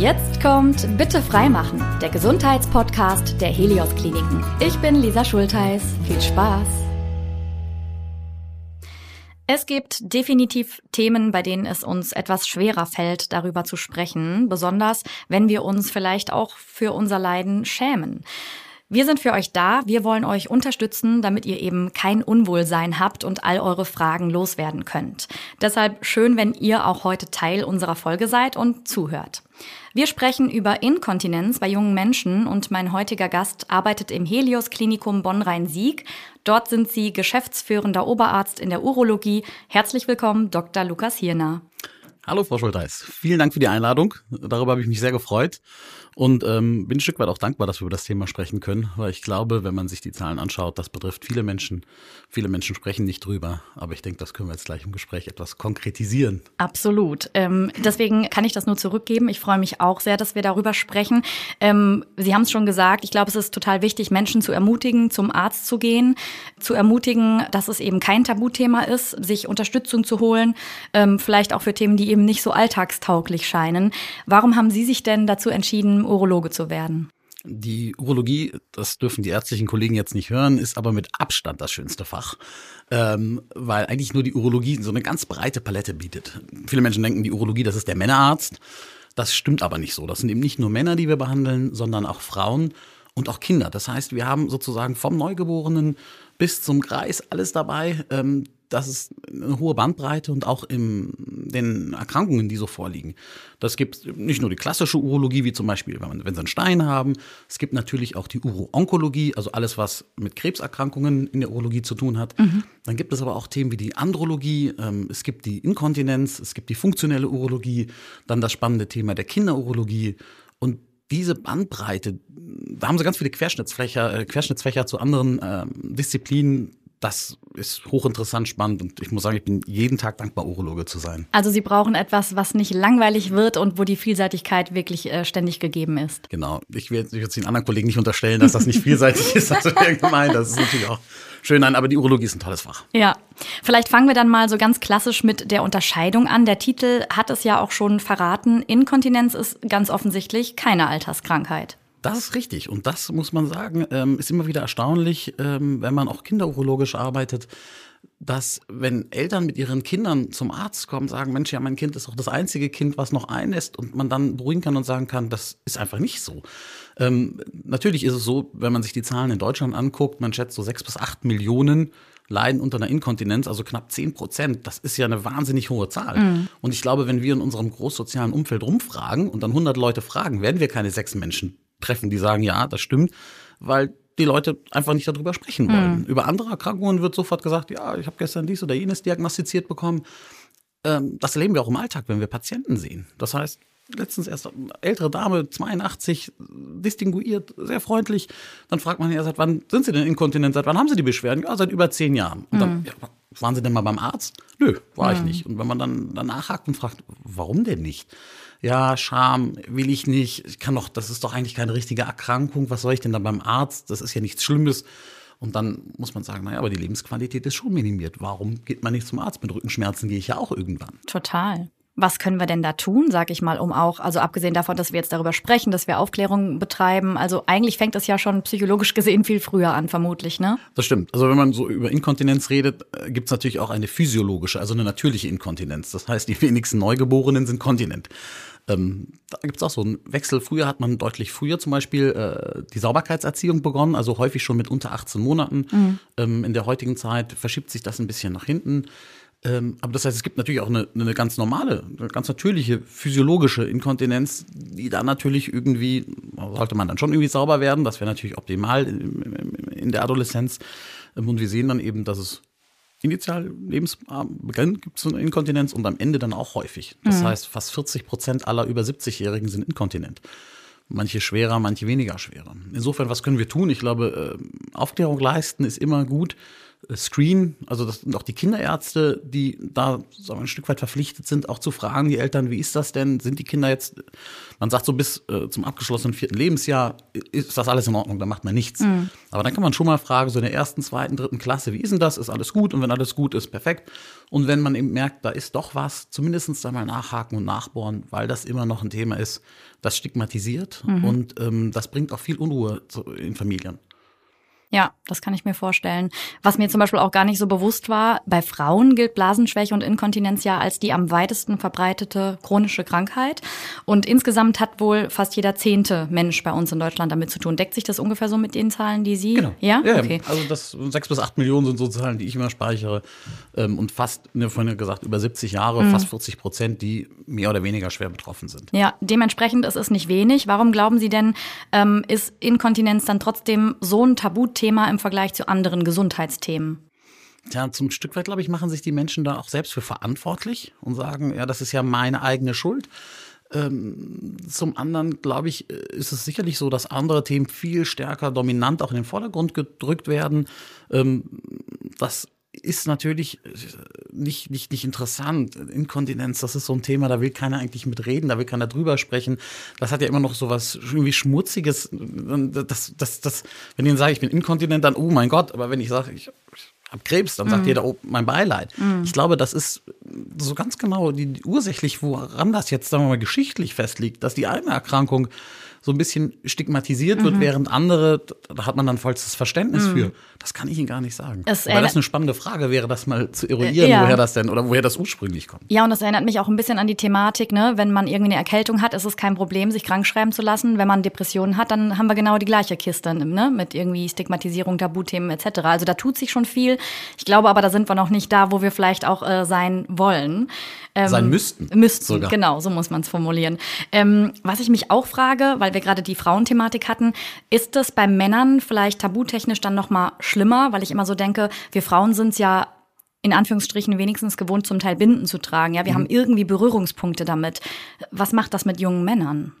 Jetzt kommt Bitte freimachen, der Gesundheitspodcast der Helios Kliniken. Ich bin Lisa Schultheiß. Viel Spaß. Es gibt definitiv Themen, bei denen es uns etwas schwerer fällt, darüber zu sprechen, besonders wenn wir uns vielleicht auch für unser Leiden schämen. Wir sind für euch da. Wir wollen euch unterstützen, damit ihr eben kein Unwohlsein habt und all eure Fragen loswerden könnt. Deshalb schön, wenn ihr auch heute Teil unserer Folge seid und zuhört. Wir sprechen über Inkontinenz bei jungen Menschen und mein heutiger Gast arbeitet im Helios Klinikum Bonn-Rhein-Sieg. Dort sind sie geschäftsführender Oberarzt in der Urologie. Herzlich willkommen, Dr. Lukas Hirner. Hallo, Frau Schulteis. Vielen Dank für die Einladung. Darüber habe ich mich sehr gefreut. Und ähm, bin ein Stück weit auch dankbar, dass wir über das Thema sprechen können, weil ich glaube, wenn man sich die Zahlen anschaut, das betrifft viele Menschen. Viele Menschen sprechen nicht drüber, aber ich denke, das können wir jetzt gleich im Gespräch etwas konkretisieren. Absolut. Ähm, deswegen kann ich das nur zurückgeben. Ich freue mich auch sehr, dass wir darüber sprechen. Ähm, Sie haben es schon gesagt, ich glaube, es ist total wichtig, Menschen zu ermutigen, zum Arzt zu gehen, zu ermutigen, dass es eben kein Tabuthema ist, sich Unterstützung zu holen, ähm, vielleicht auch für Themen, die eben nicht so alltagstauglich scheinen. Warum haben Sie sich denn dazu entschieden, Urologe zu werden? Die Urologie, das dürfen die ärztlichen Kollegen jetzt nicht hören, ist aber mit Abstand das schönste Fach, ähm, weil eigentlich nur die Urologie so eine ganz breite Palette bietet. Viele Menschen denken, die Urologie, das ist der Männerarzt. Das stimmt aber nicht so. Das sind eben nicht nur Männer, die wir behandeln, sondern auch Frauen und auch Kinder. Das heißt, wir haben sozusagen vom Neugeborenen bis zum Kreis alles dabei. Ähm, das ist eine hohe Bandbreite und auch in den Erkrankungen, die so vorliegen. Das gibt nicht nur die klassische Urologie, wie zum Beispiel, wenn, man, wenn Sie einen Stein haben. Es gibt natürlich auch die Uro-Onkologie, also alles, was mit Krebserkrankungen in der Urologie zu tun hat. Mhm. Dann gibt es aber auch Themen wie die Andrologie, ähm, es gibt die Inkontinenz, es gibt die funktionelle Urologie, dann das spannende Thema der Kinderurologie. Und diese Bandbreite, da haben sie ganz viele Querschnittsfächer, äh, Querschnittsfächer zu anderen äh, Disziplinen das ist hochinteressant, spannend und ich muss sagen, ich bin jeden Tag dankbar, Urologe zu sein. Also Sie brauchen etwas, was nicht langweilig wird und wo die Vielseitigkeit wirklich äh, ständig gegeben ist. Genau. Ich will jetzt den anderen Kollegen nicht unterstellen, dass das nicht vielseitig ist. Also gemein, das ist natürlich auch schön. Nein, aber die Urologie ist ein tolles Fach. Ja. Vielleicht fangen wir dann mal so ganz klassisch mit der Unterscheidung an. Der Titel hat es ja auch schon verraten. Inkontinenz ist ganz offensichtlich keine Alterskrankheit. Das ist richtig. Und das muss man sagen, ähm, ist immer wieder erstaunlich, ähm, wenn man auch kinderurologisch arbeitet, dass wenn Eltern mit ihren Kindern zum Arzt kommen, sagen, Mensch, ja, mein Kind ist doch das einzige Kind, was noch einlässt und man dann beruhigen kann und sagen kann, das ist einfach nicht so. Ähm, natürlich ist es so, wenn man sich die Zahlen in Deutschland anguckt, man schätzt so sechs bis acht Millionen leiden unter einer Inkontinenz, also knapp zehn Prozent. Das ist ja eine wahnsinnig hohe Zahl. Mhm. Und ich glaube, wenn wir in unserem großsozialen Umfeld rumfragen und dann 100 Leute fragen, werden wir keine sechs Menschen treffen, die sagen, ja, das stimmt, weil die Leute einfach nicht darüber sprechen wollen. Mhm. Über andere Erkrankungen wird sofort gesagt, ja, ich habe gestern dies oder jenes diagnostiziert bekommen. Ähm, das erleben wir auch im Alltag, wenn wir Patienten sehen. Das heißt, letztens erst eine ältere Dame, 82, distinguiert, sehr freundlich. Dann fragt man ja, seit wann sind Sie denn inkontinent? Seit wann haben Sie die Beschwerden? Ja, seit über zehn Jahren. Und dann, mhm. ja, waren Sie denn mal beim Arzt? Nö, war mhm. ich nicht. Und wenn man dann danach hakt und fragt, warum denn nicht? Ja, Scham will ich nicht, ich kann doch, das ist doch eigentlich keine richtige Erkrankung, was soll ich denn da beim Arzt? Das ist ja nichts Schlimmes. Und dann muss man sagen, naja, aber die Lebensqualität ist schon minimiert. Warum geht man nicht zum Arzt? Mit Rückenschmerzen gehe ich ja auch irgendwann. Total. Was können wir denn da tun, sag ich mal, um auch, also abgesehen davon, dass wir jetzt darüber sprechen, dass wir Aufklärung betreiben, also eigentlich fängt das ja schon psychologisch gesehen viel früher an, vermutlich, ne? Das stimmt. Also wenn man so über Inkontinenz redet, äh, gibt es natürlich auch eine physiologische, also eine natürliche Inkontinenz. Das heißt, die wenigsten Neugeborenen sind kontinent. Ähm, da gibt es auch so einen Wechsel. Früher hat man deutlich früher zum Beispiel äh, die Sauberkeitserziehung begonnen, also häufig schon mit unter 18 Monaten. Mhm. Ähm, in der heutigen Zeit verschiebt sich das ein bisschen nach hinten. Ähm, aber das heißt, es gibt natürlich auch eine, eine ganz normale, eine ganz natürliche physiologische Inkontinenz, die dann natürlich irgendwie, sollte man dann schon irgendwie sauber werden. Das wäre natürlich optimal in, in der Adoleszenz. Ähm, und wir sehen dann eben, dass es initial Lebensbeginn gibt es eine Inkontinenz und am Ende dann auch häufig. Das mhm. heißt, fast 40 Prozent aller über 70-Jährigen sind inkontinent. Manche schwerer, manche weniger schwerer. Insofern, was können wir tun? Ich glaube, äh, Aufklärung leisten ist immer gut. Screen, also das sind auch die Kinderärzte, die da wir, ein Stück weit verpflichtet sind, auch zu fragen, die Eltern, wie ist das denn? Sind die Kinder jetzt, man sagt so bis äh, zum abgeschlossenen vierten Lebensjahr, ist das alles in Ordnung, da macht man nichts. Mhm. Aber dann kann man schon mal fragen, so in der ersten, zweiten, dritten Klasse, wie ist denn das? Ist alles gut? Und wenn alles gut ist, perfekt. Und wenn man eben merkt, da ist doch was, zumindest da mal nachhaken und nachbohren, weil das immer noch ein Thema ist, das stigmatisiert mhm. und ähm, das bringt auch viel Unruhe in Familien. Ja, das kann ich mir vorstellen. Was mir zum Beispiel auch gar nicht so bewusst war, bei Frauen gilt Blasenschwäche und Inkontinenz ja als die am weitesten verbreitete chronische Krankheit. Und insgesamt hat wohl fast jeder zehnte Mensch bei uns in Deutschland damit zu tun. Deckt sich das ungefähr so mit den Zahlen, die Sie? Genau. Ja, ja okay. Also das sechs bis acht Millionen sind so Zahlen, die ich immer speichere. Ähm, und fast, ne, vorhin gesagt, über 70 Jahre, mhm. fast 40 Prozent, die mehr oder weniger schwer betroffen sind. Ja, dementsprechend ist es nicht wenig. Warum glauben Sie denn, ähm, ist Inkontinenz dann trotzdem so ein Tabuthema? Thema im Vergleich zu anderen Gesundheitsthemen? Ja, zum Stück weit, glaube ich, machen sich die Menschen da auch selbst für verantwortlich und sagen, ja, das ist ja meine eigene Schuld. Ähm, zum anderen, glaube ich, ist es sicherlich so, dass andere Themen viel stärker dominant auch in den Vordergrund gedrückt werden. Ähm, das ist natürlich äh, nicht, nicht, nicht interessant. Inkontinenz, das ist so ein Thema, da will keiner eigentlich mitreden, da will keiner drüber sprechen. Das hat ja immer noch so was irgendwie Schmutziges. Das, das, das, wenn ich sage, ich bin inkontinent, dann, oh mein Gott, aber wenn ich sage, ich, ich habe Krebs, dann sagt mhm. jeder, oh, mein Beileid. Mhm. Ich glaube, das ist so ganz genau die, die ursächlich, woran das jetzt, sagen wir mal, geschichtlich festliegt, dass die eine Erkrankung so ein bisschen stigmatisiert mhm. wird, während andere, da hat man dann vollstes Verständnis mhm. für. Das kann ich Ihnen gar nicht sagen. Es Weil das eine spannende Frage wäre, das mal zu eruieren, ja. woher das denn oder woher das ursprünglich kommt. Ja, und das erinnert mich auch ein bisschen an die Thematik, ne? Wenn man irgendwie eine Erkältung hat, ist es kein Problem, sich krank schreiben zu lassen. Wenn man Depressionen hat, dann haben wir genau die gleiche Kiste, ne? Mit irgendwie Stigmatisierung, Tabuthemen etc. Also da tut sich schon viel. Ich glaube aber, da sind wir noch nicht da, wo wir vielleicht auch äh, sein wollen. Ähm, sein müssten. Müssten, sogar. genau, so muss man es formulieren. Ähm, was ich mich auch frage, weil wir gerade die Frauenthematik hatten, ist es bei Männern vielleicht tabutechnisch dann noch mal schlimmer, weil ich immer so denke, wir Frauen sind ja in Anführungsstrichen wenigstens gewohnt, zum Teil Binden zu tragen. Ja, wir mhm. haben irgendwie Berührungspunkte damit. Was macht das mit jungen Männern?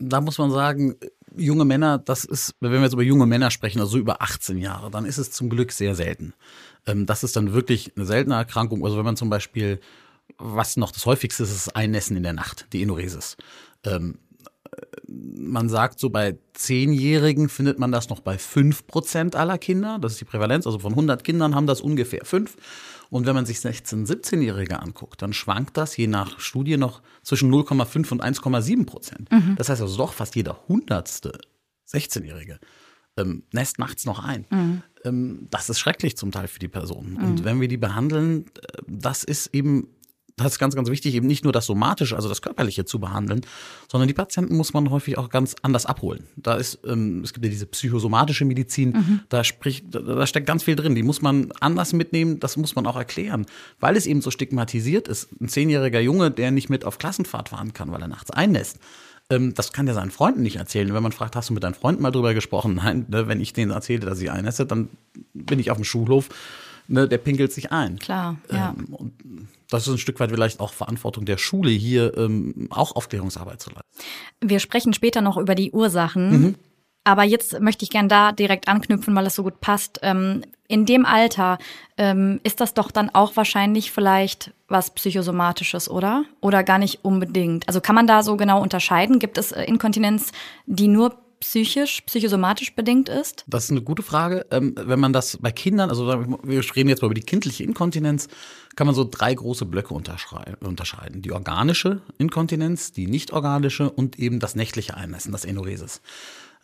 Da muss man sagen, junge Männer, das ist, wenn wir jetzt über junge Männer sprechen, also über 18 Jahre, dann ist es zum Glück sehr selten. Ähm, das ist dann wirklich eine seltene Erkrankung. Also wenn man zum Beispiel was noch das häufigste ist, ist Einnässen in der Nacht, die Enuresis. Ähm, man sagt, so bei Zehnjährigen findet man das noch bei fünf Prozent aller Kinder. Das ist die Prävalenz. Also von 100 Kindern haben das ungefähr fünf. Und wenn man sich 16-, 17-Jährige anguckt, dann schwankt das je nach Studie noch zwischen 0,5 und 1,7 Prozent. Mhm. Das heißt also doch fast jeder hundertste 16-Jährige ähm, nässt nachts noch ein. Mhm. Ähm, das ist schrecklich zum Teil für die Personen. Mhm. Und wenn wir die behandeln, äh, das ist eben das ist ganz, ganz wichtig, eben nicht nur das Somatische, also das Körperliche zu behandeln, sondern die Patienten muss man häufig auch ganz anders abholen. Da ist, ähm, es gibt ja diese psychosomatische Medizin, mhm. da spricht, da, da steckt ganz viel drin. Die muss man anders mitnehmen, das muss man auch erklären, weil es eben so stigmatisiert ist. Ein zehnjähriger Junge, der nicht mit auf Klassenfahrt fahren kann, weil er nachts einnässt, ähm, das kann der seinen Freunden nicht erzählen. Wenn man fragt, hast du mit deinen Freunden mal drüber gesprochen? Nein, ne, wenn ich denen erzähle, dass ich einnässe, dann bin ich auf dem Schulhof ne, der pinkelt sich ein. Klar, ja. Ähm, und das ist ein Stück weit vielleicht auch Verantwortung der Schule, hier ähm, auch Aufklärungsarbeit zu leisten. Wir sprechen später noch über die Ursachen. Mhm. Aber jetzt möchte ich gern da direkt anknüpfen, weil es so gut passt. Ähm, in dem Alter ähm, ist das doch dann auch wahrscheinlich vielleicht was Psychosomatisches, oder? Oder gar nicht unbedingt. Also kann man da so genau unterscheiden? Gibt es äh, Inkontinenz, die nur psychisch, psychosomatisch bedingt ist? Das ist eine gute Frage. Ähm, wenn man das bei Kindern, also wir reden jetzt mal über die kindliche Inkontinenz, kann man so drei große Blöcke unterscheiden. Die organische Inkontinenz, die nicht organische und eben das nächtliche Einnässen, das Enuresis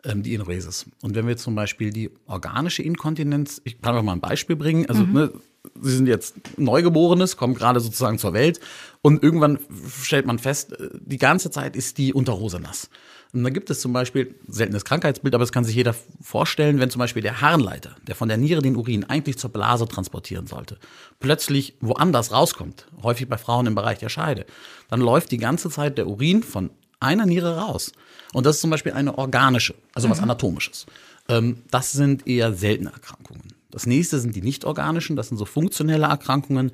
ähm, die Enuresis. Und wenn wir zum Beispiel die organische Inkontinenz, ich kann euch mal ein Beispiel bringen, also mhm. ne, Sie sind jetzt Neugeborenes, kommen gerade sozusagen zur Welt und irgendwann stellt man fest, äh, die ganze Zeit ist die Unterhose nass. Und da gibt es zum Beispiel, seltenes Krankheitsbild, aber das kann sich jeder vorstellen, wenn zum Beispiel der Harnleiter, der von der Niere den Urin eigentlich zur Blase transportieren sollte, plötzlich woanders rauskommt, häufig bei Frauen im Bereich der Scheide, dann läuft die ganze Zeit der Urin von einer Niere raus. Und das ist zum Beispiel eine organische, also was mhm. Anatomisches. Ähm, das sind eher seltene Erkrankungen. Das nächste sind die nicht organischen, das sind so funktionelle Erkrankungen.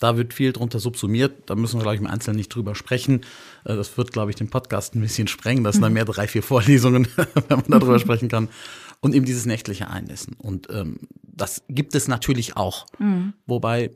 Da wird viel drunter subsumiert. Da müssen wir, glaube ich, im Einzelnen nicht drüber sprechen. Äh, das wird, glaube ich, den Podcast ein bisschen sprengen. Das sind dann mehr drei, vier Vorlesungen, wenn man darüber sprechen kann. Und eben dieses nächtliche Einnässen. Und ähm, das gibt es natürlich auch. Mhm. Wobei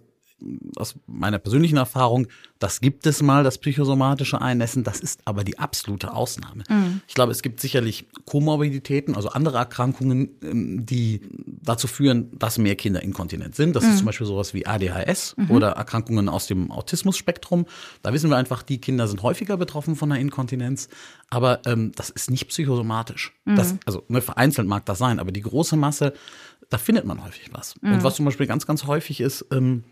aus meiner persönlichen Erfahrung, das gibt es mal, das psychosomatische Einnässen, das ist aber die absolute Ausnahme. Mhm. Ich glaube, es gibt sicherlich Komorbiditäten, also andere Erkrankungen, ähm, die dazu führen, dass mehr Kinder inkontinent sind. Das mhm. ist zum Beispiel sowas wie ADHS mhm. oder Erkrankungen aus dem Autismus-Spektrum. Da wissen wir einfach, die Kinder sind häufiger betroffen von der Inkontinenz, aber ähm, das ist nicht psychosomatisch. Das, mhm. also ne, vereinzelt mag das sein, aber die große Masse, da findet man häufig was. Und mhm. was zum Beispiel ganz, ganz häufig ist, ähm,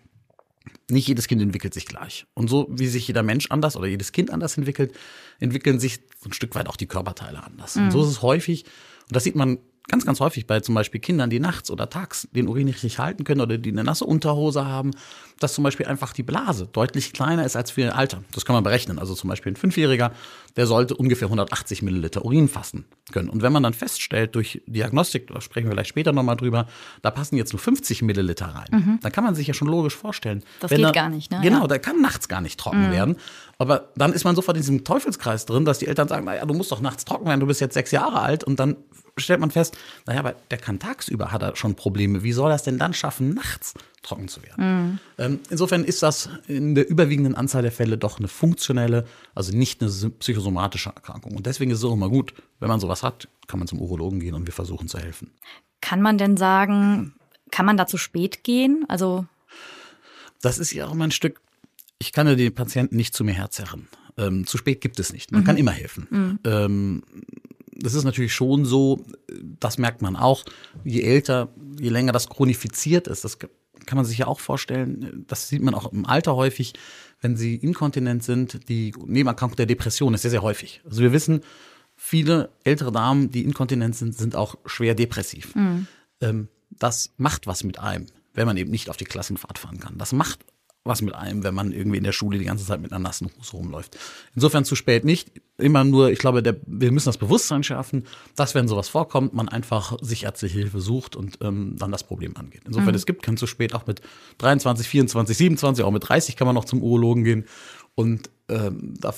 nicht jedes Kind entwickelt sich gleich. Und so wie sich jeder Mensch anders oder jedes Kind anders entwickelt, entwickeln sich ein Stück weit auch die Körperteile anders. Mhm. Und so ist es häufig, und das sieht man ganz, ganz häufig bei zum Beispiel Kindern, die nachts oder tags den Urin nicht richtig halten können oder die eine nasse Unterhose haben, dass zum Beispiel einfach die Blase deutlich kleiner ist als für ihr Alter. Das kann man berechnen. Also zum Beispiel ein Fünfjähriger, der sollte ungefähr 180 Milliliter Urin fassen können. Und wenn man dann feststellt durch Diagnostik, da sprechen wir vielleicht später nochmal drüber, da passen jetzt nur 50 Milliliter rein, mhm. dann kann man sich ja schon logisch vorstellen. Das geht er, gar nicht, ne? Genau, der kann nachts gar nicht trocken mhm. werden. Aber dann ist man sofort in diesem Teufelskreis drin, dass die Eltern sagen, naja, du musst doch nachts trocken werden, du bist jetzt sechs Jahre alt und dann stellt man fest, naja, aber der kann tagsüber, hat er schon Probleme. Wie soll er es denn dann schaffen, nachts trocken zu werden? Mhm. insofern ist das in der überwiegenden Anzahl der Fälle doch eine funktionelle, also nicht eine psychosomatische Erkrankung. Und deswegen ist es auch immer gut, wenn man sowas hat, kann man zum Urologen gehen und wir versuchen zu helfen. Kann man denn sagen, kann man da zu spät gehen? Also das ist ja auch immer ein Stück, ich kann ja die Patienten nicht zu mir herzerren. Ähm, zu spät gibt es nicht. Man mhm. kann immer helfen. Mhm. Ähm, das ist natürlich schon so, das merkt man auch, je älter, je länger das chronifiziert ist, das kann man sich ja auch vorstellen, das sieht man auch im Alter häufig, wenn sie inkontinent sind, die Nebenerkrankung der Depression ist sehr, sehr häufig. Also wir wissen, viele ältere Damen, die inkontinent sind, sind auch schwer depressiv. Mhm. das macht was mit einem, wenn man eben nicht auf die Klassenfahrt fahren kann. Das macht was mit einem, wenn man irgendwie in der Schule die ganze Zeit mit einer nassen Hose rumläuft. Insofern zu spät nicht. Immer nur, ich glaube, der, wir müssen das Bewusstsein schärfen, dass wenn sowas vorkommt, man einfach sich ärztliche Hilfe sucht und ähm, dann das Problem angeht. Insofern, mhm. es gibt kein zu spät, auch mit 23, 24, 27, auch mit 30 kann man noch zum Urologen gehen. Und ähm, da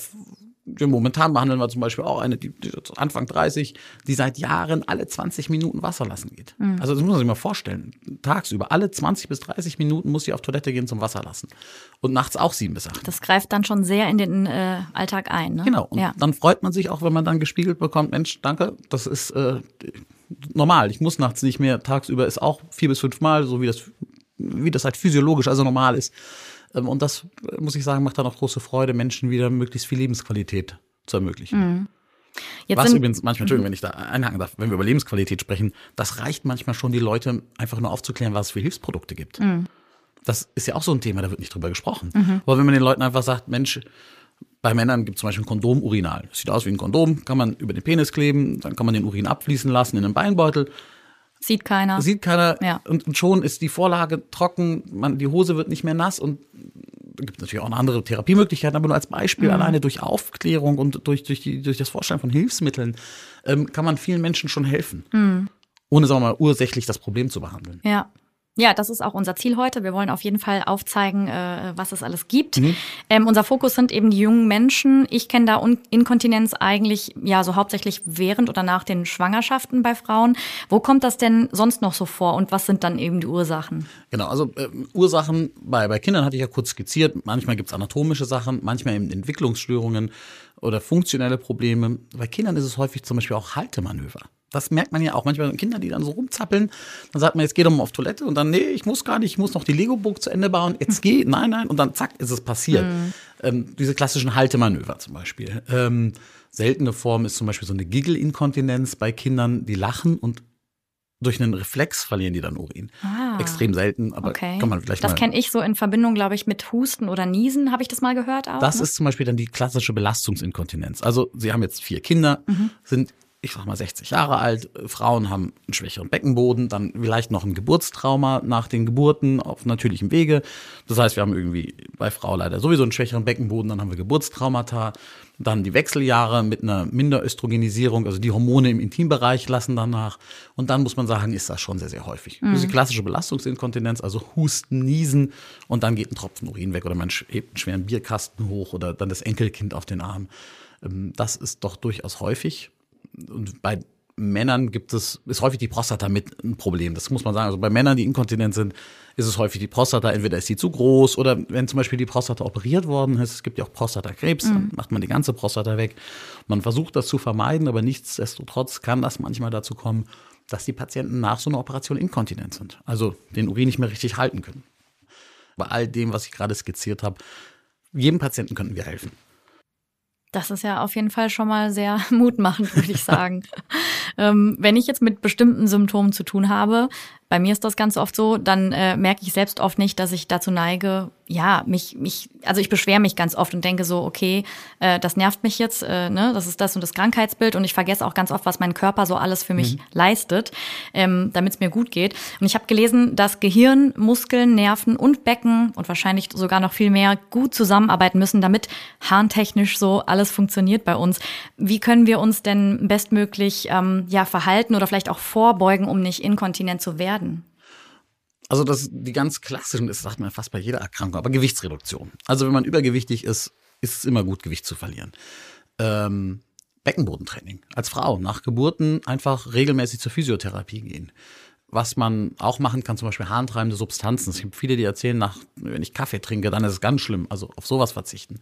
momentan behandeln wir zum Beispiel auch eine, die, die Anfang 30, die seit Jahren alle 20 Minuten Wasser lassen geht. Mhm. Also das muss man sich mal vorstellen. Tagsüber, alle 20 bis 30 Minuten muss sie auf Toilette gehen zum Wasser lassen. Und nachts auch sieben bis acht. Das greift dann schon sehr in den äh, Alltag ein. Ne? Genau. Und ja. dann freut man sich auch, wenn man dann gespiegelt bekommt, Mensch, danke, das ist äh, normal. Ich muss nachts nicht mehr. Tagsüber ist auch vier bis fünf Mal, so wie das, wie das halt physiologisch, also normal ist. Ähm, und das, muss ich sagen, macht dann auch große Freude, Menschen wieder möglichst viel Lebensqualität zu ermöglichen. Mhm. Jetzt Was übrigens manchmal, Entschuldigung, wenn ich da einhaken darf, wenn wir über Lebensqualität sprechen, das reicht manchmal schon, die Leute einfach nur aufzuklären, was es für Hilfsprodukte gibt. Mhm. Das ist ja auch so ein Thema, da wird nicht drüber gesprochen. Mhm. Aber wenn man den Leuten einfach sagt, Mensch, bei Männern gibt es zum Beispiel ein Kondom-Urinal. Das sieht aus wie ein Kondom, kann man über den Penis kleben, dann kann man den Urin abfließen lassen in einen Beinbeutel. Sieht keiner. Sieht keiner. Ja. Und, und, schon ist die Vorlage trocken, man, die Hose wird nicht mehr nass und es gibt natürlich auch eine andere Therapiemöglichkeiten, aber nur als Beispiel, mhm. alleine durch Aufklärung und durch, durch, die, durch das Vorstellen von Hilfsmitteln ähm, kann man vielen Menschen schon helfen. Mhm. Ohne, sagen wir mal, ursächlich das Problem zu behandeln. Ja. Ja, das ist auch unser Ziel heute. Wir wollen auf jeden Fall aufzeigen, äh, was es alles gibt. Mhm. Ähm, unser Fokus sind eben die jungen Menschen. Ich kenne da Inkontinenz eigentlich ja so hauptsächlich während oder nach den Schwangerschaften bei Frauen. Wo kommt das denn sonst noch so vor und was sind dann eben die Ursachen? Genau, also äh, Ursachen bei, bei Kindern hatte ich ja kurz skizziert. Manchmal gibt es anatomische Sachen, manchmal eben Entwicklungsstörungen oder funktionelle Probleme. Bei Kindern ist es häufig zum Beispiel auch Haltemanöver. Das merkt man ja auch manchmal Kinder, die dann so rumzappeln. Dann sagt man, jetzt geh doch mal auf Toilette und dann, nee, ich muss gar nicht, ich muss noch die Lego-Burg zu Ende bauen. Jetzt geh, nein, nein. Und dann zack, ist es passiert. Mhm. Ähm, diese klassischen Haltemanöver zum Beispiel. Ähm, seltene Form ist zum Beispiel so eine Giggle-Inkontinenz bei Kindern, die lachen und durch einen Reflex verlieren die dann Urin. Ah, Extrem selten, aber okay. kann man vielleicht Das kenne ich so in Verbindung, glaube ich, mit Husten oder Niesen, habe ich das mal gehört auch. Das ne? ist zum Beispiel dann die klassische Belastungsinkontinenz. Also sie haben jetzt vier Kinder, mhm. sind ich sag mal 60 Jahre alt, Frauen haben einen schwächeren Beckenboden, dann vielleicht noch ein Geburtstrauma nach den Geburten auf natürlichem Wege. Das heißt, wir haben irgendwie bei Frau leider sowieso einen schwächeren Beckenboden, dann haben wir Geburtstraumata, dann die Wechseljahre mit einer Minderöstrogenisierung, also die Hormone im Intimbereich lassen danach. Und dann muss man sagen, ist das schon sehr, sehr häufig. Mhm. Das ist die klassische Belastungsinkontinenz, also Husten, Niesen und dann geht ein Tropfen Urin weg oder man hebt einen schweren Bierkasten hoch oder dann das Enkelkind auf den Arm. Ähm, das ist doch durchaus häufig und bei Männern gibt es, ist häufig die Prostata mit ein Problem. Das muss man sagen. Also bei Männern, die inkontinent sind, ist es häufig die Prostata, entweder ist die zu groß oder wenn zum Beispiel die Prostata operiert worden ist, es gibt ja auch Prostatakrebs, mhm. dann macht man die ganze Prostata weg. Man versucht das zu vermeiden, aber nichtsdestotrotz kann das manchmal dazu kommen, dass die Patienten nach so einer Operation inkontinent sind. Also den Urin nicht mehr richtig halten können. Bei all dem, was ich gerade skizziert habe, jedem Patienten könnten wir helfen. Das ist ja auf jeden Fall schon mal sehr mutmachend, würde ich sagen. ähm, wenn ich jetzt mit bestimmten Symptomen zu tun habe, bei mir ist das ganz oft so, dann äh, merke ich selbst oft nicht, dass ich dazu neige, ja, mich, mich, also ich beschwere mich ganz oft und denke so, okay, äh, das nervt mich jetzt, äh, ne, das ist das und das Krankheitsbild und ich vergesse auch ganz oft, was mein Körper so alles für mich mhm. leistet, ähm, damit es mir gut geht. Und ich habe gelesen, dass Gehirn, Muskeln, Nerven und Becken und wahrscheinlich sogar noch viel mehr gut zusammenarbeiten müssen, damit harntechnisch so alles funktioniert bei uns. Wie können wir uns denn bestmöglich ähm, ja verhalten oder vielleicht auch vorbeugen, um nicht inkontinent zu werden? Werden? Also das die ganz klassischen, das sagt man fast bei jeder Erkrankung, aber Gewichtsreduktion. Also wenn man übergewichtig ist, ist es immer gut, Gewicht zu verlieren. Ähm, Beckenbodentraining. Als Frau nach Geburten einfach regelmäßig zur Physiotherapie gehen. Was man auch machen kann, zum Beispiel harntreibende Substanzen. Es gibt viele, die erzählen, nach, wenn ich Kaffee trinke, dann ist es ganz schlimm. Also auf sowas verzichten.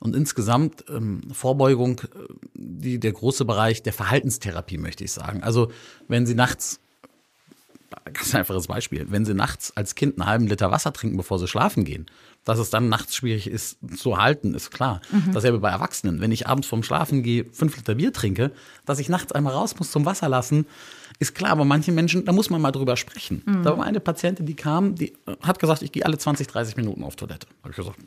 Und insgesamt ähm, Vorbeugung, äh, die, der große Bereich der Verhaltenstherapie, möchte ich sagen. Also wenn Sie nachts ganz einfaches Beispiel. Wenn Sie nachts als Kind einen halben Liter Wasser trinken, bevor Sie schlafen gehen, dass es dann nachts schwierig ist zu halten, ist klar. Mhm. Dasselbe bei Erwachsenen. Wenn ich abends vorm Schlafen gehe, fünf Liter Bier trinke, dass ich nachts einmal raus muss zum Wasser lassen, ist klar. Aber manche Menschen, da muss man mal drüber sprechen. Mhm. Da war eine Patientin, die kam, die hat gesagt, ich gehe alle 20, 30 Minuten auf Toilette. Habe ich gesagt,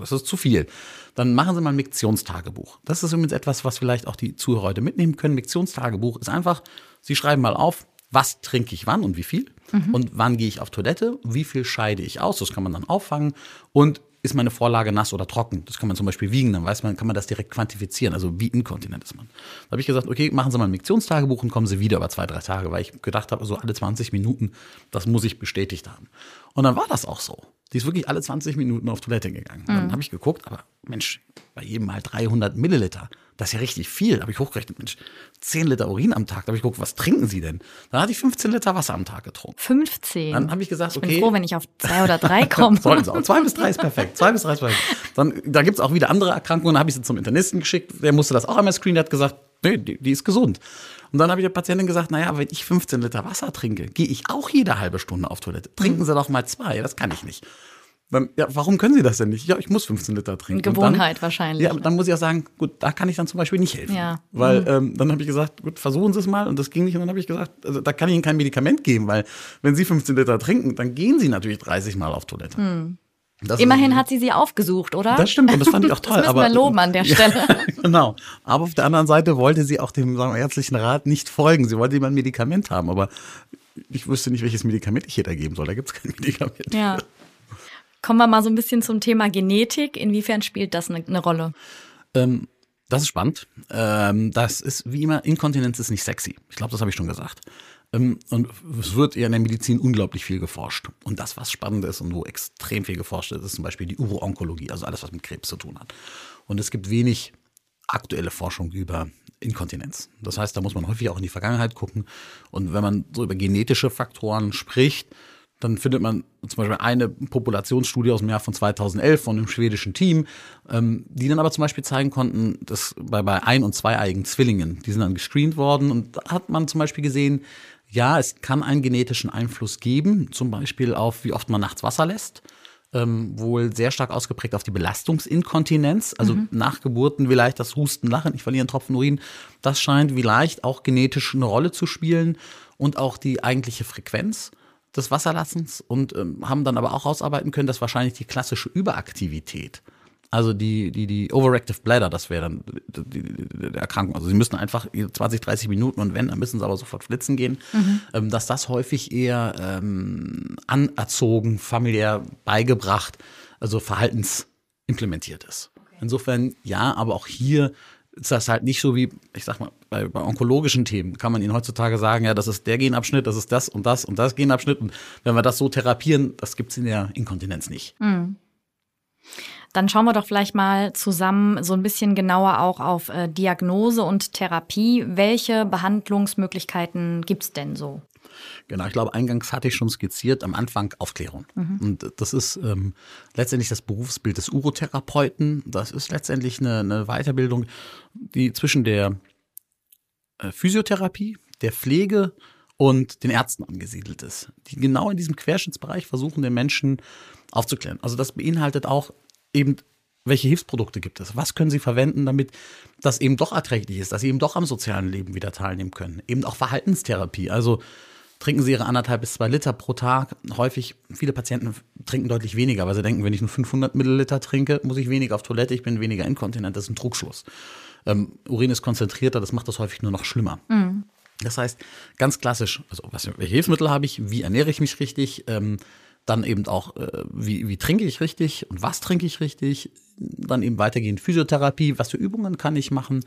das ist zu viel. Dann machen Sie mal ein Miktionstagebuch. Das ist übrigens etwas, was vielleicht auch die Zuhörer heute mitnehmen können. Miktionstagebuch ist einfach, Sie schreiben mal auf, was trinke ich wann und wie viel mhm. und wann gehe ich auf Toilette, wie viel scheide ich aus, das kann man dann auffangen und ist meine Vorlage nass oder trocken? Das kann man zum Beispiel wiegen, dann weiß man, kann man das direkt quantifizieren, also wie inkontinent ist man. Da habe ich gesagt, okay, machen Sie mal ein Miktionstagebuch und kommen Sie wieder über zwei, drei Tage, weil ich gedacht habe, so alle 20 Minuten, das muss ich bestätigt haben. Und dann war das auch so. Die ist wirklich alle 20 Minuten auf Toilette gegangen. Mhm. Dann habe ich geguckt, aber Mensch, bei jedem mal 300 Milliliter. Das ist ja richtig viel. Da habe ich hochgerechnet, Mensch, 10 Liter Urin am Tag. Da habe ich geguckt, was trinken Sie denn? Dann hatte ich 15 Liter Wasser am Tag getrunken. 15? Dann habe ich gesagt, okay. Ich bin froh, wenn ich auf zwei oder drei komme. Sollten Sie auch. Zwei bis drei ist perfekt. Zwei bis drei ist perfekt. Dann, da gibt es auch wieder andere Erkrankungen. Dann habe ich sie zum Internisten geschickt. Der musste das auch einmal screenen. Der hat gesagt, nee, die, die ist gesund. Und dann habe ich der Patientin gesagt, naja, wenn ich 15 Liter Wasser trinke, gehe ich auch jede halbe Stunde auf Toilette. Trinken mhm. Sie doch mal zwei. Das kann ich nicht. Dann, ja, warum können Sie das denn nicht? Ja, ich muss 15 Liter trinken. Gewohnheit dann, wahrscheinlich. Ja, dann muss ich auch sagen, gut, da kann ich dann zum Beispiel nicht helfen. Ja. Weil mhm. ähm, dann habe ich gesagt, gut, versuchen Sie es mal. Und das ging nicht. Und dann habe ich gesagt, also, da kann ich Ihnen kein Medikament geben, weil wenn Sie 15 Liter trinken, dann gehen Sie natürlich 30 Mal auf Toilette. Mhm. Immerhin hat sie sie aufgesucht, oder? Das stimmt und das fand ich auch toll. das müssen wir loben an der Stelle. Ja, genau. Aber auf der anderen Seite wollte sie auch dem sagen ärztlichen Rat nicht folgen. Sie wollte immer ein Medikament haben, aber ich wüsste nicht, welches Medikament ich ihr da geben soll. Da gibt es kein Medikament. Ja. Kommen wir mal so ein bisschen zum Thema Genetik. Inwiefern spielt das eine, eine Rolle? Ähm, das ist spannend. Ähm, das ist wie immer, Inkontinenz ist nicht sexy. Ich glaube, das habe ich schon gesagt. Ähm, und es wird ja in der Medizin unglaublich viel geforscht. Und das, was spannend ist und wo extrem viel geforscht ist, ist zum Beispiel die Uro-Onkologie, also alles, was mit Krebs zu tun hat. Und es gibt wenig aktuelle Forschung über Inkontinenz. Das heißt, da muss man häufig auch in die Vergangenheit gucken. Und wenn man so über genetische Faktoren spricht, dann findet man zum Beispiel eine Populationsstudie aus dem Jahr von 2011 von einem schwedischen Team, ähm, die dann aber zum Beispiel zeigen konnten, dass bei, bei ein- und zweieigen Zwillingen, die sind dann gescreent worden und da hat man zum Beispiel gesehen, ja, es kann einen genetischen Einfluss geben, zum Beispiel auf, wie oft man nachts Wasser lässt. Ähm, wohl sehr stark ausgeprägt auf die Belastungsinkontinenz, also mhm. nach Geburten vielleicht das Husten, Lachen, ich verliere einen Tropfen Urin. Das scheint vielleicht auch genetisch eine Rolle zu spielen und auch die eigentliche Frequenz des Wasserlassens und ähm, haben dann aber auch rausarbeiten können, dass wahrscheinlich die klassische Überaktivität, also die, die, die Overactive Bladder, das wäre dann die, die, die Erkrankung. Also sie müssen einfach 20, 30 Minuten und wenn, dann müssen sie aber sofort flitzen gehen, mhm. ähm, dass das häufig eher ähm, anerzogen, familiär beigebracht, also verhaltensimplementiert ist. Okay. Insofern ja, aber auch hier ist das halt nicht so wie, ich sag mal, bei, bei onkologischen Themen kann man ihnen heutzutage sagen, ja, das ist der Genabschnitt, das ist das und das und das Genabschnitt. Und wenn wir das so therapieren, das gibt's in der Inkontinenz nicht. Mhm. Dann schauen wir doch vielleicht mal zusammen so ein bisschen genauer auch auf äh, Diagnose und Therapie. Welche Behandlungsmöglichkeiten gibt es denn so? Genau, ich glaube, eingangs hatte ich schon skizziert, am Anfang Aufklärung. Mhm. Und das ist ähm, letztendlich das Berufsbild des Urotherapeuten. Das ist letztendlich eine, eine Weiterbildung, die zwischen der äh, Physiotherapie, der Pflege und den Ärzten angesiedelt ist, die genau in diesem Querschnittsbereich versuchen, den Menschen aufzuklären. Also das beinhaltet auch eben, welche Hilfsprodukte gibt es? Was können sie verwenden, damit das eben doch erträglich ist, dass sie eben doch am sozialen Leben wieder teilnehmen können? Eben auch Verhaltenstherapie. Also trinken sie ihre anderthalb bis zwei Liter pro Tag. Häufig, viele Patienten trinken deutlich weniger, weil sie denken, wenn ich nur 500 Milliliter trinke, muss ich weniger auf Toilette, ich bin weniger inkontinent. Das ist ein Trugschluss. Ähm, Urin ist konzentrierter, das macht das häufig nur noch schlimmer. Mhm. Das heißt, ganz klassisch, also was, welche Hilfsmittel habe ich, wie ernähre ich mich richtig, ähm, dann eben auch, äh, wie, wie trinke ich richtig und was trinke ich richtig, dann eben weitergehend Physiotherapie, was für Übungen kann ich machen,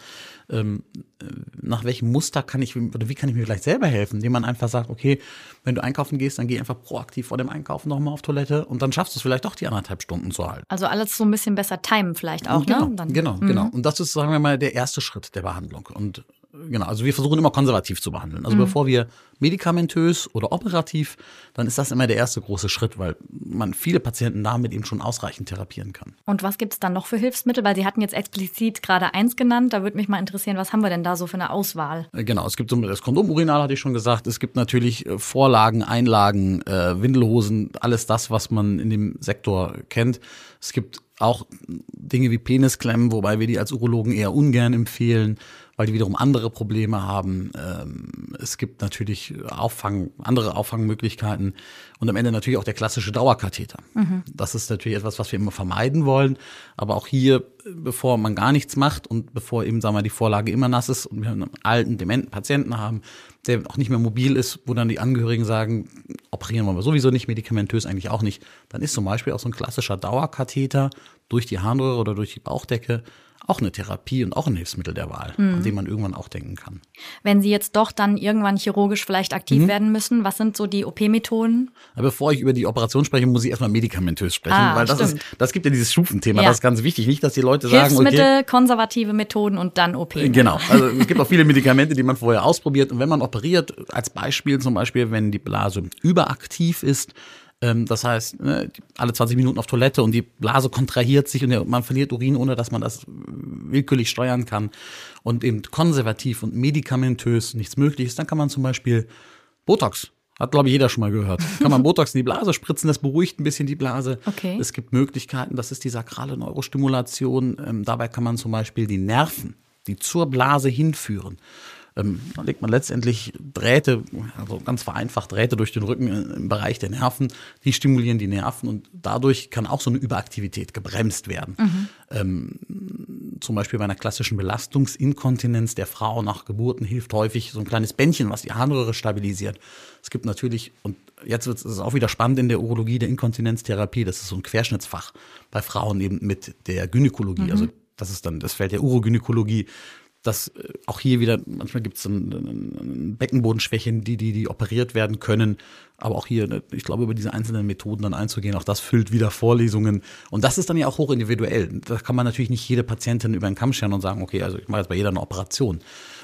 ähm, äh, nach welchem Muster kann ich, oder wie kann ich mir vielleicht selber helfen, indem man einfach sagt, okay, wenn du einkaufen gehst, dann geh einfach proaktiv vor dem Einkaufen nochmal auf Toilette und dann schaffst du es vielleicht doch die anderthalb Stunden zu halten. Also alles so ein bisschen besser timen vielleicht auch, genau, ne? Dann, genau, mhm. genau. Und das ist, sagen wir mal, der erste Schritt der Behandlung. Und genau, also wir versuchen immer konservativ zu behandeln. Also mhm. bevor wir medikamentös oder operativ, dann ist das immer der erste große Schritt, weil man viele Patienten damit eben schon ausreichend therapieren kann. Und was gibt es dann noch für Hilfsmittel? Weil Sie hatten jetzt explizit gerade eins genannt. Da würde mich mal interessieren, was haben wir denn da so für eine Auswahl? Äh, genau, es gibt so das Kondomurinal, hatte ich schon gesagt. Es gibt natürlich äh, Vorlagen, Einlagen, äh, Windelhosen, alles das, was man in dem Sektor kennt. Es gibt auch Dinge wie Penisklemmen, wobei wir die als Urologen eher ungern empfehlen weil die wiederum andere Probleme haben. Ähm, es gibt natürlich Auffang, andere Auffangmöglichkeiten und am Ende natürlich auch der klassische Dauerkatheter. Mhm. Das ist natürlich etwas, was wir immer vermeiden wollen. Aber auch hier, bevor man gar nichts macht und bevor eben, sagen wir, die Vorlage immer nass ist und wir einen alten, dementen Patienten haben, der auch nicht mehr mobil ist, wo dann die Angehörigen sagen, operieren wollen wir sowieso nicht, medikamentös eigentlich auch nicht, dann ist zum Beispiel auch so ein klassischer Dauerkatheter durch die Harnröhre oder durch die Bauchdecke auch eine Therapie und auch ein Hilfsmittel der Wahl, mhm. an dem man irgendwann auch denken kann. Wenn Sie jetzt doch dann irgendwann chirurgisch vielleicht aktiv mhm. werden müssen, was sind so die OP-Methoden? Bevor ich über die Operation spreche, muss ich erstmal medikamentös sprechen, ah, weil das ist, das gibt ja dieses Stufenthema, ja. das ist ganz wichtig. Nicht, dass die Leute sagen, Hilfsmittel, okay, konservative Methoden und dann OP. Ne? Genau. Also es gibt auch viele Medikamente, die man vorher ausprobiert. Und wenn man operiert, als Beispiel zum Beispiel, wenn die Blase überaktiv ist, ähm, das heißt, ne, alle 20 Minuten auf Toilette und die Blase kontrahiert sich und man verliert Urin, ohne dass man das willkürlich steuern kann. Und eben konservativ und medikamentös nichts möglich ist, dann kann man zum Beispiel Botox hat, glaube ich, jeder schon mal gehört. Kann man Botox in die Blase spritzen, das beruhigt ein bisschen die Blase. Okay. Es gibt Möglichkeiten, das ist die sakrale Neurostimulation. Ähm, dabei kann man zum Beispiel die Nerven, die zur Blase hinführen, ähm, da legt man letztendlich Drähte, also ganz vereinfacht Drähte durch den Rücken im Bereich der Nerven, die stimulieren die Nerven und dadurch kann auch so eine Überaktivität gebremst werden. Mhm. Ähm, zum Beispiel bei einer klassischen Belastungsinkontinenz der Frau nach Geburten hilft häufig so ein kleines Bändchen, was die Harnröhre stabilisiert. Es gibt natürlich, und jetzt wird es auch wieder spannend in der Urologie, der Inkontinenztherapie, das ist so ein Querschnittsfach bei Frauen eben mit der Gynäkologie. Mhm. Also das ist dann das Feld der Urogynäkologie dass äh, auch hier wieder, manchmal gibt es Beckenbodenschwächen, die, die, die operiert werden können. Aber auch hier, ne, ich glaube, über diese einzelnen Methoden dann einzugehen, auch das füllt wieder Vorlesungen. Und das ist dann ja auch hoch individuell. Da kann man natürlich nicht jede Patientin über den Kamm scheren und sagen, okay, also ich mache jetzt bei jeder eine Operation.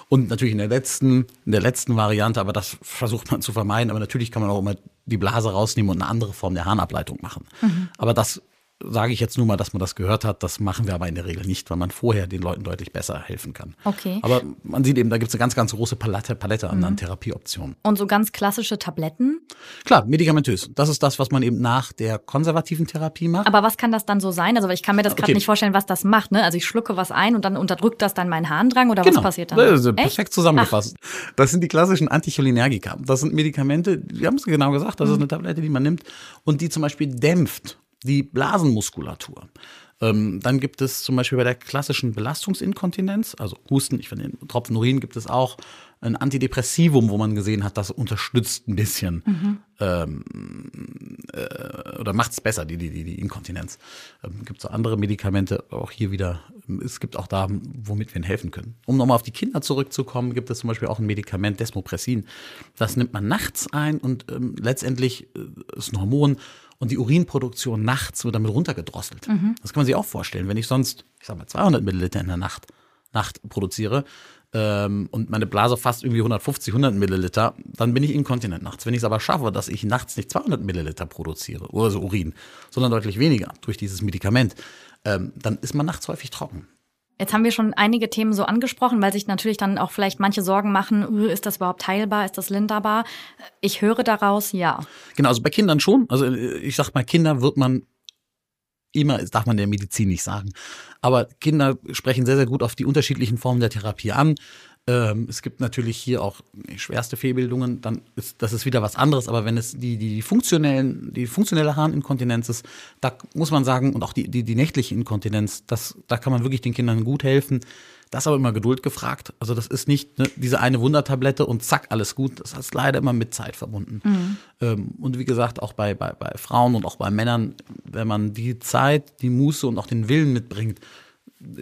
Und natürlich in der letzten, in der letzten Variante, aber das versucht man zu vermeiden. Aber natürlich kann man auch immer die Blase rausnehmen und eine andere Form der Harnableitung machen. Mhm. Aber das sage ich jetzt nur mal, dass man das gehört hat. Das machen wir aber in der Regel nicht, weil man vorher den Leuten deutlich besser helfen kann. Okay. Aber man sieht eben, da gibt es eine ganz, ganz große Palette, Palette an, mhm. an Therapieoptionen. Und so ganz klassische Tabletten? Klar, medikamentös. Das ist das, was man eben nach der konservativen Therapie macht. Aber was kann das dann so sein? Also ich kann mir das gerade okay. nicht vorstellen, was das macht. Ne? Also ich schlucke was ein und dann unterdrückt das dann meinen Harndrang oder genau. was passiert dann? Ist perfekt zusammengefasst. Ach. Das sind die klassischen Anticholinergika. Das sind Medikamente, die haben es genau gesagt, das mhm. ist eine Tablette, die man nimmt und die zum Beispiel dämpft die Blasenmuskulatur. Ähm, dann gibt es zum Beispiel bei der klassischen Belastungsinkontinenz, also Husten, ich finde, den Tropfen Urin gibt es auch ein Antidepressivum, wo man gesehen hat, das unterstützt ein bisschen mhm. ähm, äh, oder macht es besser, die, die, die Inkontinenz. Ähm, gibt so andere Medikamente, auch hier wieder, es gibt auch da, womit wir ihnen helfen können. Um nochmal auf die Kinder zurückzukommen, gibt es zum Beispiel auch ein Medikament, Desmopressin. Das nimmt man nachts ein und ähm, letztendlich äh, ist ein Hormon und die Urinproduktion nachts wird damit runtergedrosselt. Mhm. Das kann man sich auch vorstellen. Wenn ich sonst, ich sag mal, 200 Milliliter in der Nacht, Nacht produziere ähm, und meine Blase fast irgendwie 150, 100 Milliliter, dann bin ich inkontinent nachts. Wenn ich es aber schaffe, dass ich nachts nicht 200 Milliliter produziere, oder so Urin, sondern deutlich weniger durch dieses Medikament, ähm, dann ist man nachts häufig trocken. Jetzt haben wir schon einige Themen so angesprochen, weil sich natürlich dann auch vielleicht manche Sorgen machen, ist das überhaupt teilbar, ist das linderbar? Ich höre daraus, ja. Genau, also bei Kindern schon. Also ich sag mal, Kinder wird man immer, das darf man der Medizin nicht sagen. Aber Kinder sprechen sehr, sehr gut auf die unterschiedlichen Formen der Therapie an. Ähm, es gibt natürlich hier auch schwerste Fehlbildungen, dann ist das ist wieder was anderes. Aber wenn es die, die funktionellen, die funktionelle Harninkontinenz ist, da muss man sagen, und auch die, die, die nächtliche Inkontinenz, das, da kann man wirklich den Kindern gut helfen. Das ist aber immer Geduld gefragt. Also das ist nicht ne, diese eine Wundertablette und zack, alles gut. Das ist leider immer mit Zeit verbunden. Mhm. Ähm, und wie gesagt, auch bei, bei, bei Frauen und auch bei Männern, wenn man die Zeit, die Muße und auch den Willen mitbringt,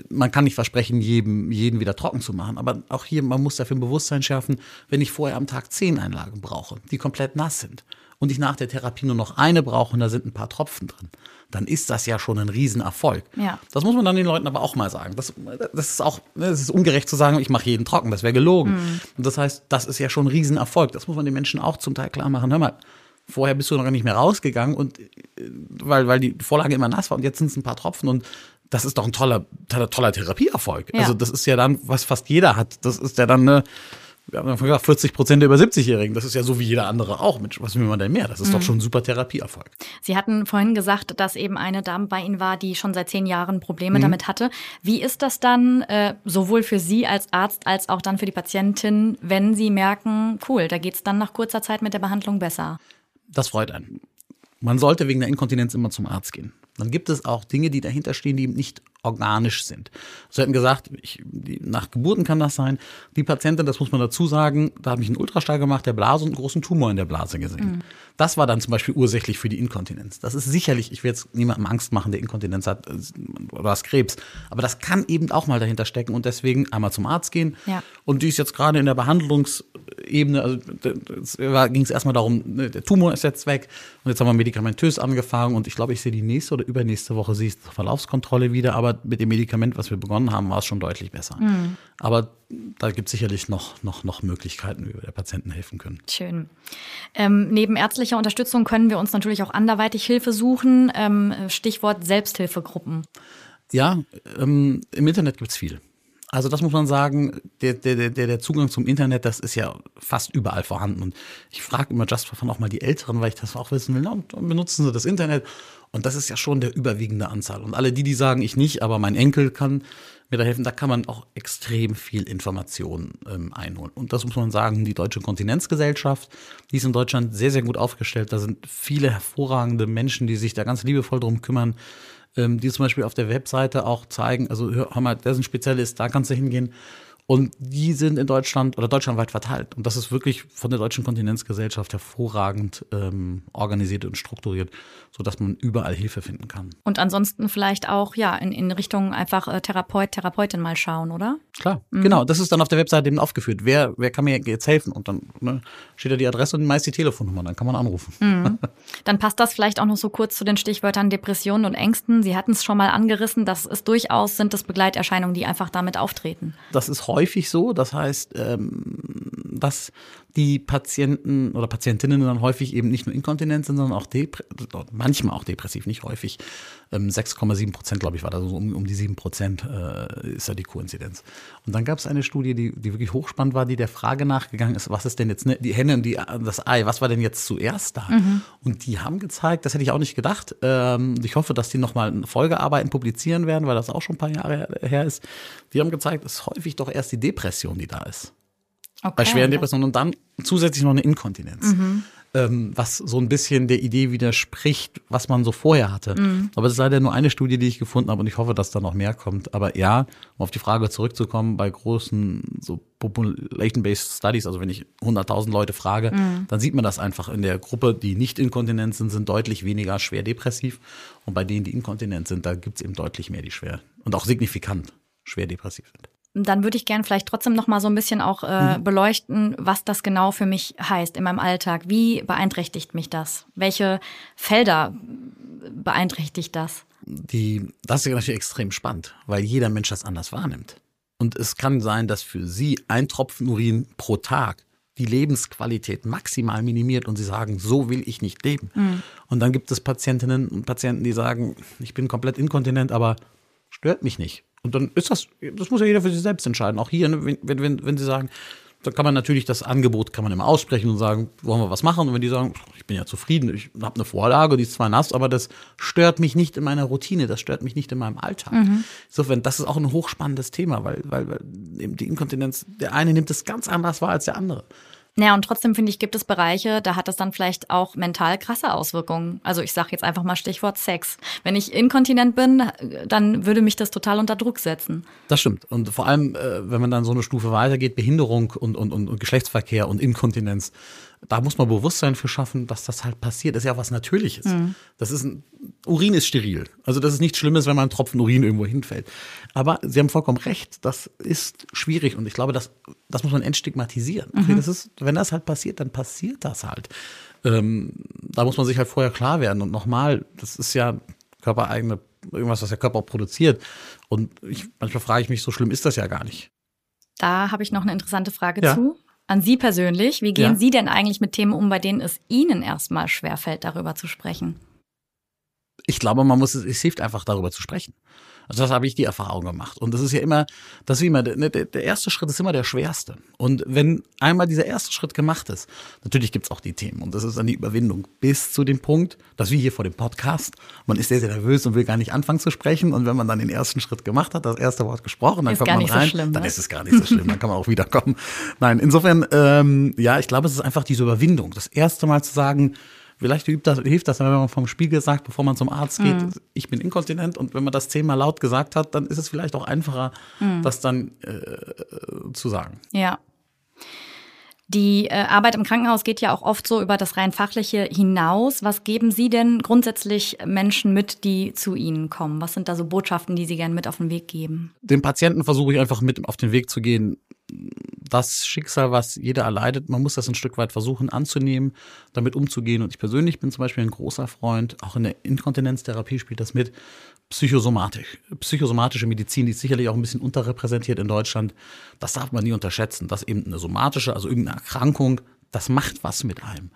man kann nicht versprechen, jedem, jeden wieder trocken zu machen. Aber auch hier, man muss dafür ein Bewusstsein schärfen, wenn ich vorher am Tag zehn Einlagen brauche, die komplett nass sind und ich nach der Therapie nur noch eine brauche und da sind ein paar Tropfen drin, dann ist das ja schon ein Riesenerfolg. Ja. Das muss man dann den Leuten aber auch mal sagen. Das, das ist auch, das ist ungerecht zu sagen, ich mache jeden trocken, das wäre gelogen. Mhm. Und das heißt, das ist ja schon ein Riesenerfolg. Das muss man den Menschen auch zum Teil klar machen. Hör mal, vorher bist du noch gar nicht mehr rausgegangen und weil, weil die Vorlage immer nass war und jetzt sind es ein paar Tropfen und das ist doch ein toller, toller, toller Therapieerfolg. Ja. Also das ist ja dann, was fast jeder hat. Das ist ja dann eine, wir haben gesagt, 40 Prozent der über 70-Jährigen. Das ist ja so wie jeder andere auch. Mensch, was will man denn mehr? Das ist mhm. doch schon ein super Therapieerfolg. Sie hatten vorhin gesagt, dass eben eine Dame bei Ihnen war, die schon seit zehn Jahren Probleme mhm. damit hatte. Wie ist das dann äh, sowohl für Sie als Arzt als auch dann für die Patientin, wenn Sie merken, cool, da geht's dann nach kurzer Zeit mit der Behandlung besser? Das freut einen. Man sollte wegen der Inkontinenz immer zum Arzt gehen. Dann gibt es auch Dinge, die dahinter stehen, die nicht organisch sind. Sie hätten gesagt, ich, die, nach Geburten kann das sein. Die Patientin, das muss man dazu sagen, da habe ich einen Ultraschall gemacht, der Blase und einen großen Tumor in der Blase gesehen. Mhm. Das war dann zum Beispiel ursächlich für die Inkontinenz. Das ist sicherlich, ich will jetzt niemandem Angst machen, der Inkontinenz hat äh, oder hast Krebs. Aber das kann eben auch mal dahinter stecken und deswegen einmal zum Arzt gehen. Ja. Und die ist jetzt gerade in der Behandlungsebene, also ging es erstmal darum, ne, der Tumor ist jetzt weg und jetzt haben wir medikamentös angefangen und ich glaube, ich sehe die nächste oder übernächste Woche sehe ich Verlaufskontrolle wieder, aber aber mit dem Medikament, was wir begonnen haben, war es schon deutlich besser. Mhm. Aber da gibt es sicherlich noch, noch, noch Möglichkeiten, wie wir der Patienten helfen können. Schön. Ähm, neben ärztlicher Unterstützung können wir uns natürlich auch anderweitig Hilfe suchen. Ähm, Stichwort Selbsthilfegruppen. Ja, ähm, im Internet gibt es viel. Also das muss man sagen, der, der, der, Zugang zum Internet, das ist ja fast überall vorhanden. Und ich frage immer just von auch mal die Älteren, weil ich das auch wissen will, na, benutzen sie das Internet? Und das ist ja schon der überwiegende Anzahl. Und alle die, die sagen, ich nicht, aber mein Enkel kann mir da helfen, da kann man auch extrem viel Information ähm, einholen. Und das muss man sagen, die Deutsche Kontinenzgesellschaft, die ist in Deutschland sehr, sehr gut aufgestellt. Da sind viele hervorragende Menschen, die sich da ganz liebevoll drum kümmern, ähm, die zum Beispiel auf der Webseite auch zeigen, also hör mal, der ist ein Spezialist, da kannst du hingehen. Und die sind in Deutschland oder deutschlandweit verteilt. Und das ist wirklich von der Deutschen Kontinenzgesellschaft hervorragend ähm, organisiert und strukturiert, sodass man überall Hilfe finden kann. Und ansonsten vielleicht auch ja in, in Richtung einfach äh, Therapeut, Therapeutin mal schauen, oder? Klar, mhm. genau. Das ist dann auf der Webseite eben aufgeführt. Wer, wer kann mir jetzt helfen? Und dann ne, steht da die Adresse und meist die Telefonnummer. Dann kann man anrufen. Mhm. Dann passt das vielleicht auch noch so kurz zu den Stichwörtern Depressionen und Ängsten. Sie hatten es schon mal angerissen. Das ist durchaus sind das Begleiterscheinungen, die einfach damit auftreten. Das ist häufig so. Das heißt, ähm, dass die Patienten oder Patientinnen dann häufig eben nicht nur inkontinent sind, sondern auch manchmal auch depressiv, nicht häufig. 6,7 ähm, Prozent, glaube ich, war da so um, um die 7 Prozent äh, ist ja die Koinzidenz. Und dann gab es eine Studie, die, die wirklich hochspannend war, die der Frage nachgegangen ist, was ist denn jetzt ne, die Henne und die, das Ei, was war denn jetzt zuerst da? Mhm. Und die haben gezeigt, das hätte ich auch nicht gedacht. Ähm, ich hoffe, dass die nochmal Folgearbeiten publizieren werden, weil das auch schon ein paar Jahre her ist. Die haben gezeigt, es ist häufig doch erst die Depression, die da ist. Okay. Bei schweren Depressionen und dann zusätzlich noch eine Inkontinenz. Mhm. Ähm, was so ein bisschen der Idee widerspricht, was man so vorher hatte. Mhm. Aber das ist leider nur eine Studie, die ich gefunden habe und ich hoffe, dass da noch mehr kommt. Aber ja, um auf die Frage zurückzukommen, bei großen so Population-Based Studies, also wenn ich 100.000 Leute frage, mhm. dann sieht man das einfach in der Gruppe, die nicht inkontinent sind, sind deutlich weniger schwer depressiv. Und bei denen, die inkontinent sind, da gibt es eben deutlich mehr, die schwer und auch signifikant schwer depressiv sind. Dann würde ich gerne vielleicht trotzdem noch mal so ein bisschen auch äh, mhm. beleuchten, was das genau für mich heißt in meinem Alltag. Wie beeinträchtigt mich das? Welche Felder beeinträchtigt das? Die, das ist natürlich extrem spannend, weil jeder Mensch das anders wahrnimmt. Und es kann sein, dass für Sie ein Tropfen Urin pro Tag die Lebensqualität maximal minimiert und sie sagen, so will ich nicht leben. Mhm. Und dann gibt es Patientinnen und Patienten, die sagen, ich bin komplett inkontinent, aber stört mich nicht. Und dann ist das, das muss ja jeder für sich selbst entscheiden. Auch hier, ne, wenn, wenn, wenn Sie sagen, da kann man natürlich das Angebot kann man immer aussprechen und sagen, wollen wir was machen? Und wenn die sagen, ich bin ja zufrieden, ich habe eine Vorlage, die ist zwar nass, aber das stört mich nicht in meiner Routine, das stört mich nicht in meinem Alltag. Mhm. Insofern, das ist auch ein hochspannendes Thema, weil, weil, weil eben die Inkontinenz, der eine nimmt es ganz anders wahr als der andere. Naja, und trotzdem finde ich, gibt es Bereiche, da hat das dann vielleicht auch mental krasse Auswirkungen. Also ich sage jetzt einfach mal Stichwort Sex. Wenn ich inkontinent bin, dann würde mich das total unter Druck setzen. Das stimmt. Und vor allem, äh, wenn man dann so eine Stufe weitergeht, Behinderung und, und, und Geschlechtsverkehr und Inkontinenz, da muss man Bewusstsein für schaffen, dass das halt passiert. Das ist ja was Natürliches. Mhm. Das ist ein, Urin ist steril. Also das ist nichts Schlimmes, wenn man einen Tropfen Urin irgendwo hinfällt. Aber Sie haben vollkommen recht, das ist schwierig und ich glaube, das, das muss man entstigmatisieren. Mhm. Das ist, wenn das halt passiert, dann passiert das halt. Ähm, da muss man sich halt vorher klar werden. Und nochmal, das ist ja körpereigene, irgendwas, was der Körper auch produziert. Und ich, manchmal frage ich mich, so schlimm ist das ja gar nicht. Da habe ich noch eine interessante Frage ja. zu an Sie persönlich. Wie gehen ja. Sie denn eigentlich mit Themen um, bei denen es Ihnen erstmal schwerfällt, darüber zu sprechen? Ich glaube, man muss es, es hilft einfach darüber zu sprechen. Also das habe ich die Erfahrung gemacht. Und das ist ja immer, das ist immer, der, der erste Schritt ist immer der schwerste. Und wenn einmal dieser erste Schritt gemacht ist, natürlich gibt's auch die Themen. Und das ist dann die Überwindung bis zu dem Punkt, dass wir hier vor dem Podcast, man ist sehr, sehr nervös und will gar nicht anfangen zu sprechen. Und wenn man dann den ersten Schritt gemacht hat, das erste Wort gesprochen, dann ist kommt man rein, so schlimm, dann ne? ist es gar nicht so schlimm, dann kann man auch wiederkommen. Nein, insofern, ähm, ja, ich glaube, es ist einfach diese Überwindung. Das erste Mal zu sagen, Vielleicht hilft das, hilft das, wenn man vom Spiegel sagt, bevor man zum Arzt geht, mhm. ich bin inkontinent. Und wenn man das zehnmal laut gesagt hat, dann ist es vielleicht auch einfacher, mhm. das dann äh, zu sagen. Ja. Die äh, Arbeit im Krankenhaus geht ja auch oft so über das rein fachliche hinaus. Was geben Sie denn grundsätzlich Menschen mit, die zu Ihnen kommen? Was sind da so Botschaften, die Sie gerne mit auf den Weg geben? Den Patienten versuche ich einfach mit auf den Weg zu gehen, das Schicksal, was jeder erleidet, man muss das ein Stück weit versuchen anzunehmen, damit umzugehen. Und ich persönlich bin zum Beispiel ein großer Freund, auch in der Inkontinenztherapie spielt das mit, Psychosomatik. Psychosomatische Medizin, die ist sicherlich auch ein bisschen unterrepräsentiert in Deutschland. Das darf man nie unterschätzen, dass eben eine somatische, also irgendeine Erkrankung, das macht was mit einem.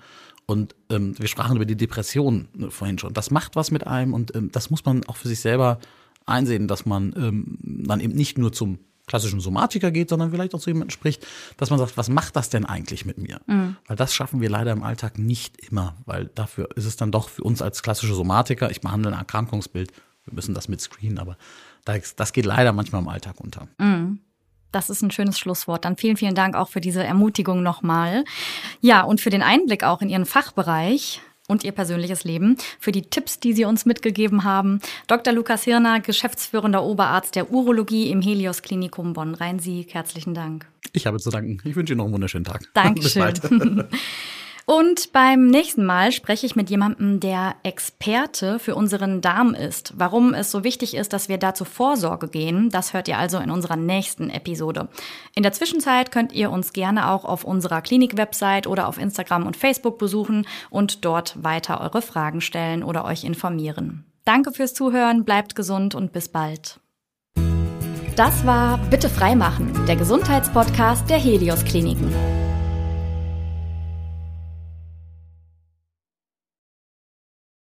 Und ähm, wir sprachen über die Depression ne, vorhin schon. Das macht was mit einem und ähm, das muss man auch für sich selber einsehen, dass man ähm, dann eben nicht nur zum klassischen Somatiker geht, sondern vielleicht auch zu jemandem spricht, dass man sagt, was macht das denn eigentlich mit mir? Mhm. Weil das schaffen wir leider im Alltag nicht immer, weil dafür ist es dann doch für uns als klassische Somatiker, ich behandle ein Erkrankungsbild, wir müssen das mit screenen, aber das geht leider manchmal im Alltag unter. Mhm. Das ist ein schönes Schlusswort. Dann vielen, vielen Dank auch für diese Ermutigung nochmal. Ja, und für den Einblick auch in Ihren Fachbereich und Ihr persönliches Leben, für die Tipps, die Sie uns mitgegeben haben. Dr. Lukas Hirner, geschäftsführender Oberarzt der Urologie im Helios Klinikum Bonn-Rhein-Sieg. Herzlichen Dank. Ich habe zu danken. Ich wünsche Ihnen noch einen wunderschönen Tag. Dankeschön. Und beim nächsten Mal spreche ich mit jemandem, der Experte für unseren Darm ist. Warum es so wichtig ist, dass wir da zur Vorsorge gehen, das hört ihr also in unserer nächsten Episode. In der Zwischenzeit könnt ihr uns gerne auch auf unserer Klinik-Website oder auf Instagram und Facebook besuchen und dort weiter eure Fragen stellen oder euch informieren. Danke fürs Zuhören, bleibt gesund und bis bald. Das war Bitte freimachen, der Gesundheitspodcast der Helios Kliniken.